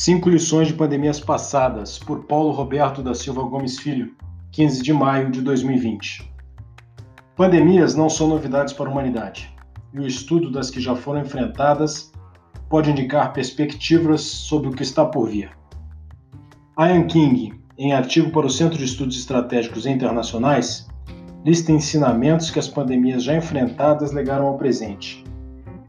Cinco lições de pandemias passadas, por Paulo Roberto da Silva Gomes Filho, 15 de maio de 2020. Pandemias não são novidades para a humanidade, e o estudo das que já foram enfrentadas pode indicar perspectivas sobre o que está por vir. Ian King, em artigo para o Centro de Estudos Estratégicos Internacionais, lista ensinamentos que as pandemias já enfrentadas legaram ao presente.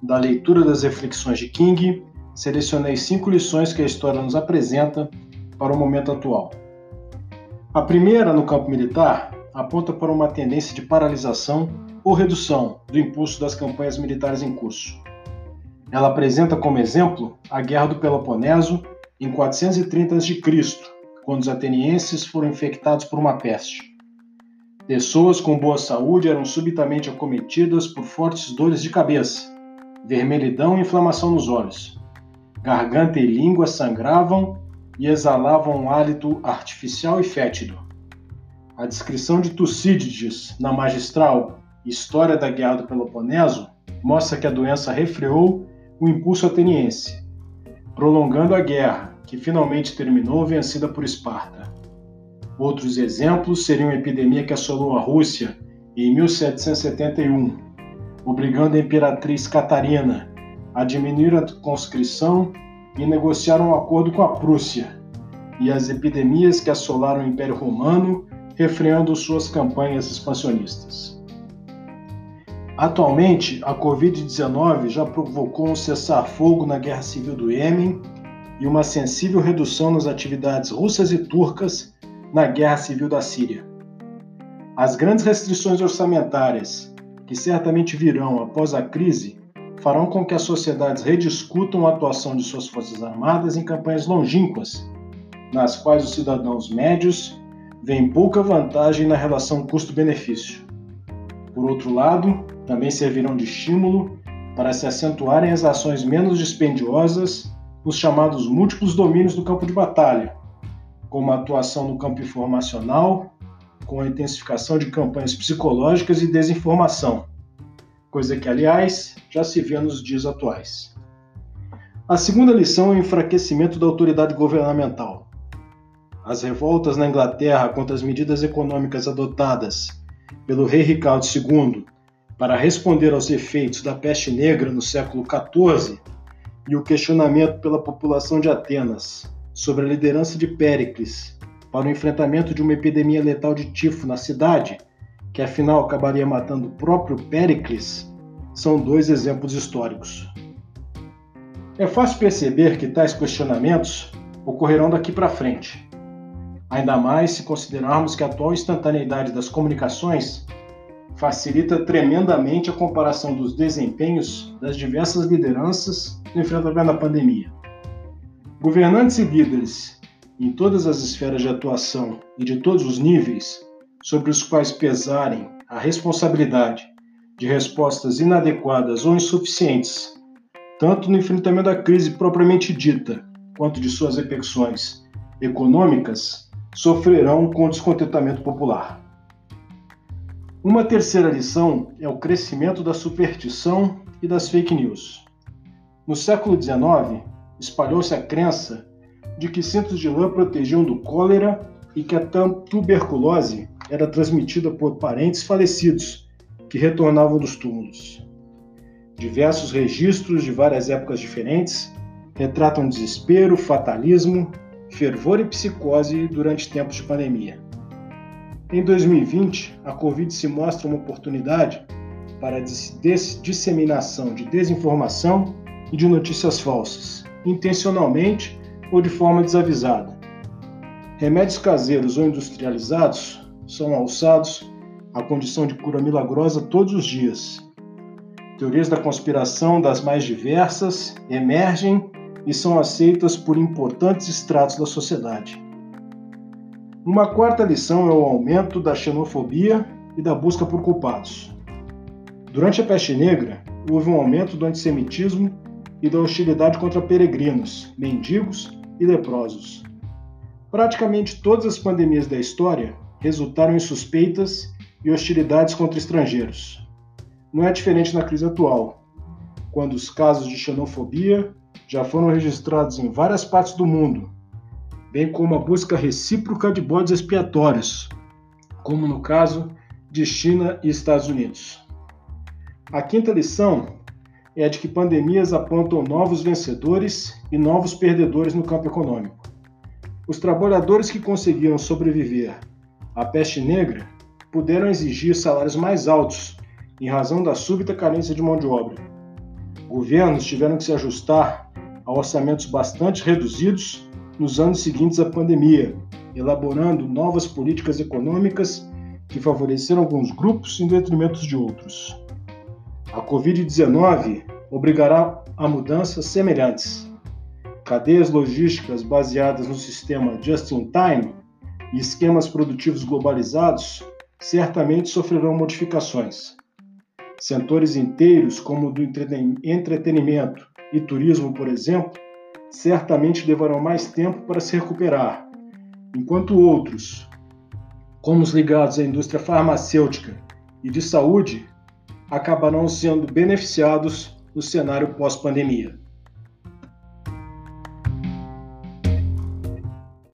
Da leitura das reflexões de King, selecionei cinco lições que a história nos apresenta para o momento atual. A primeira, no campo militar, aponta para uma tendência de paralisação ou redução do impulso das campanhas militares em curso. Ela apresenta como exemplo a Guerra do Peloponeso em 430 a.C., quando os atenienses foram infectados por uma peste. Pessoas com boa saúde eram subitamente acometidas por fortes dores de cabeça, vermelhidão e inflamação nos olhos. Garganta e língua sangravam e exalavam um hálito artificial e fétido. A descrição de Tucídides na magistral História da Guerra do Peloponeso mostra que a doença refreou o impulso ateniense, prolongando a guerra, que finalmente terminou vencida por Esparta. Outros exemplos seriam a epidemia que assolou a Rússia em 1771, obrigando a imperatriz Catarina a diminuir a conscrição e negociar um acordo com a Prússia, e as epidemias que assolaram o Império Romano, refreando suas campanhas expansionistas. Atualmente, a Covid-19 já provocou um cessar-fogo na Guerra Civil do Iêmen e uma sensível redução nas atividades russas e turcas na Guerra Civil da Síria. As grandes restrições orçamentárias, que certamente virão após a crise, farão com que as sociedades rediscutam a atuação de suas forças armadas em campanhas longínquas, nas quais os cidadãos médios veem pouca vantagem na relação custo-benefício. Por outro lado, também servirão de estímulo para se acentuarem as ações menos dispendiosas nos chamados múltiplos domínios do campo de batalha, como a atuação no campo informacional, com a intensificação de campanhas psicológicas e desinformação, coisa que, aliás, já se vê nos dias atuais. A segunda lição é o enfraquecimento da autoridade governamental. As revoltas na Inglaterra contra as medidas econômicas adotadas pelo rei Ricardo II para responder aos efeitos da peste negra no século XIV e o questionamento pela população de Atenas sobre a liderança de Péricles para o enfrentamento de uma epidemia letal de tifo na cidade que afinal acabaria matando o próprio Péricles, são dois exemplos históricos. É fácil perceber que tais questionamentos ocorrerão daqui para frente, ainda mais se considerarmos que a atual instantaneidade das comunicações facilita tremendamente a comparação dos desempenhos das diversas lideranças no enfrentamento à pandemia. Governantes e líderes em todas as esferas de atuação e de todos os níveis sobre os quais pesarem a responsabilidade de respostas inadequadas ou insuficientes, tanto no enfrentamento da crise propriamente dita, quanto de suas repercussões econômicas, sofrerão com o descontentamento popular. Uma terceira lição é o crescimento da superstição e das fake news. No século XIX, espalhou-se a crença de que cintos de lã protegiam do cólera e que a tuberculose era transmitida por parentes falecidos que retornavam dos túmulos. Diversos registros de várias épocas diferentes retratam desespero, fatalismo, fervor e psicose durante tempos de pandemia. Em 2020, a Covid se mostra uma oportunidade para a disseminação de desinformação e de notícias falsas, intencionalmente ou de forma desavisada. Remédios caseiros ou industrializados são alçados à condição de cura milagrosa todos os dias. Teorias da conspiração das mais diversas emergem e são aceitas por importantes estratos da sociedade. Uma quarta lição é o aumento da xenofobia e da busca por culpados. Durante a peste negra, houve um aumento do antissemitismo e da hostilidade contra peregrinos, mendigos e leprosos. Praticamente todas as pandemias da história resultaram em suspeitas e hostilidades contra estrangeiros. Não é diferente na crise atual, quando os casos de xenofobia já foram registrados em várias partes do mundo, bem como a busca recíproca de bodes expiatórios, como no caso de China e Estados Unidos. A quinta lição é a de que pandemias apontam novos vencedores e novos perdedores no campo econômico. Os trabalhadores que conseguiram sobreviver à peste negra puderam exigir salários mais altos em razão da súbita carência de mão de obra. Governos tiveram que se ajustar a orçamentos bastante reduzidos nos anos seguintes à pandemia, elaborando novas políticas econômicas que favoreceram alguns grupos em detrimento de outros. A Covid-19 obrigará a mudanças semelhantes. Cadeias logísticas baseadas no sistema just-in-time e esquemas produtivos globalizados certamente sofrerão modificações. Setores inteiros, como o do entretenimento e turismo, por exemplo, certamente levarão mais tempo para se recuperar, enquanto outros, como os ligados à indústria farmacêutica e de saúde, acabarão sendo beneficiados no cenário pós-pandemia.